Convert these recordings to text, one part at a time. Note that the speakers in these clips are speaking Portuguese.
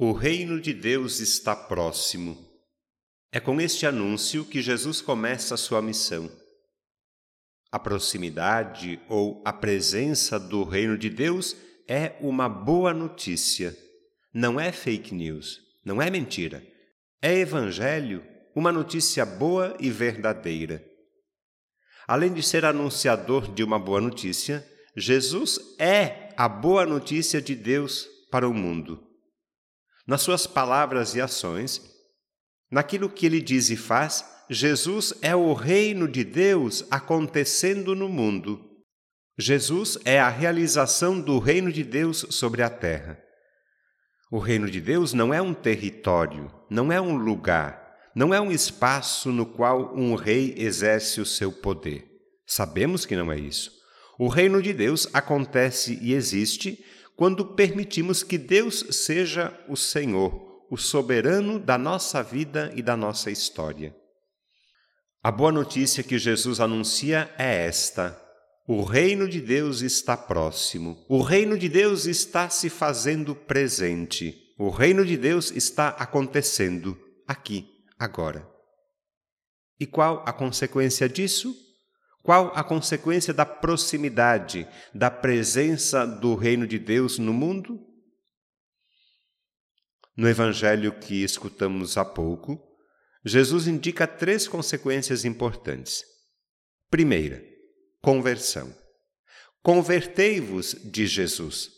O reino de Deus está próximo. É com este anúncio que Jesus começa a sua missão. A proximidade ou a presença do reino de Deus é uma boa notícia. Não é fake news, não é mentira. É evangelho, uma notícia boa e verdadeira. Além de ser anunciador de uma boa notícia, Jesus é a boa notícia de Deus para o mundo nas suas palavras e ações, naquilo que ele diz e faz, Jesus é o reino de Deus acontecendo no mundo. Jesus é a realização do reino de Deus sobre a terra. O reino de Deus não é um território, não é um lugar, não é um espaço no qual um rei exerce o seu poder. Sabemos que não é isso. O reino de Deus acontece e existe quando permitimos que Deus seja o Senhor, o soberano da nossa vida e da nossa história. A boa notícia que Jesus anuncia é esta: o reino de Deus está próximo, o reino de Deus está se fazendo presente, o reino de Deus está acontecendo aqui, agora. E qual a consequência disso? Qual a consequência da proximidade, da presença do reino de Deus no mundo? No evangelho que escutamos há pouco, Jesus indica três consequências importantes. Primeira, conversão. Convertei-vos de Jesus.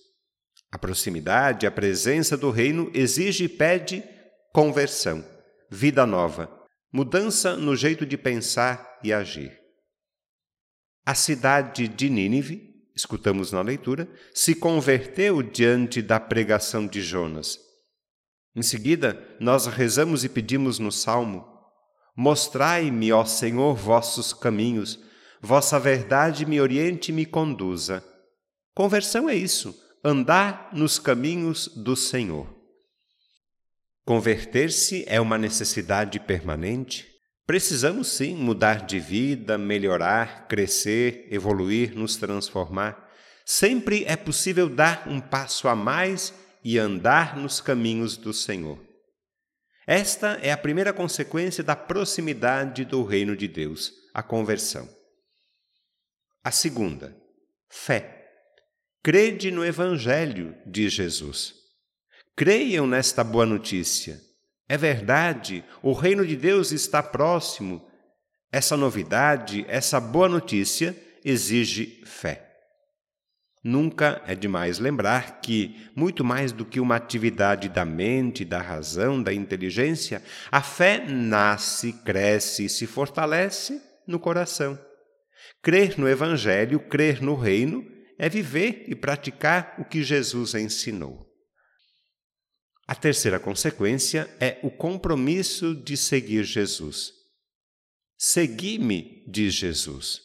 A proximidade, a presença do reino exige e pede conversão, vida nova, mudança no jeito de pensar e agir. A cidade de Nínive, escutamos na leitura, se converteu diante da pregação de Jonas. Em seguida, nós rezamos e pedimos no salmo: Mostrai-me, ó Senhor, vossos caminhos, vossa verdade me oriente e me conduza. Conversão é isso, andar nos caminhos do Senhor. Converter-se é uma necessidade permanente, Precisamos sim mudar de vida, melhorar, crescer, evoluir, nos transformar. Sempre é possível dar um passo a mais e andar nos caminhos do Senhor. Esta é a primeira consequência da proximidade do reino de Deus, a conversão. A segunda, fé. Crede no Evangelho de Jesus. Creiam nesta boa notícia é verdade, o reino de Deus está próximo. Essa novidade, essa boa notícia exige fé. Nunca é demais lembrar que, muito mais do que uma atividade da mente, da razão, da inteligência, a fé nasce, cresce e se fortalece no coração. Crer no Evangelho, crer no Reino, é viver e praticar o que Jesus ensinou. A terceira consequência é o compromisso de seguir Jesus. Segui-me, diz Jesus.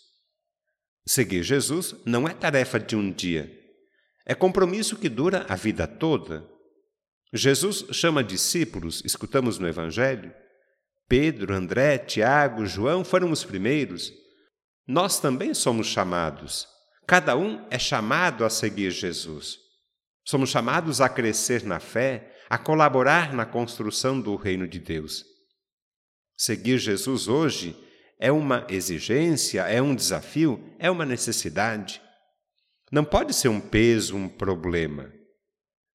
Seguir Jesus não é tarefa de um dia, é compromisso que dura a vida toda. Jesus chama discípulos, escutamos no Evangelho. Pedro, André, Tiago, João foram os primeiros. Nós também somos chamados. Cada um é chamado a seguir Jesus. Somos chamados a crescer na fé, a colaborar na construção do reino de Deus. Seguir Jesus hoje é uma exigência, é um desafio, é uma necessidade. Não pode ser um peso, um problema.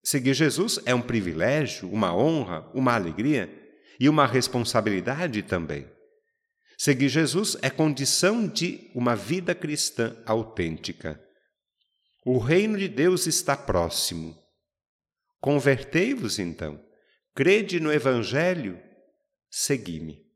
Seguir Jesus é um privilégio, uma honra, uma alegria e uma responsabilidade também. Seguir Jesus é condição de uma vida cristã autêntica. O reino de Deus está próximo. Convertei-vos então, crede no Evangelho, segui-me.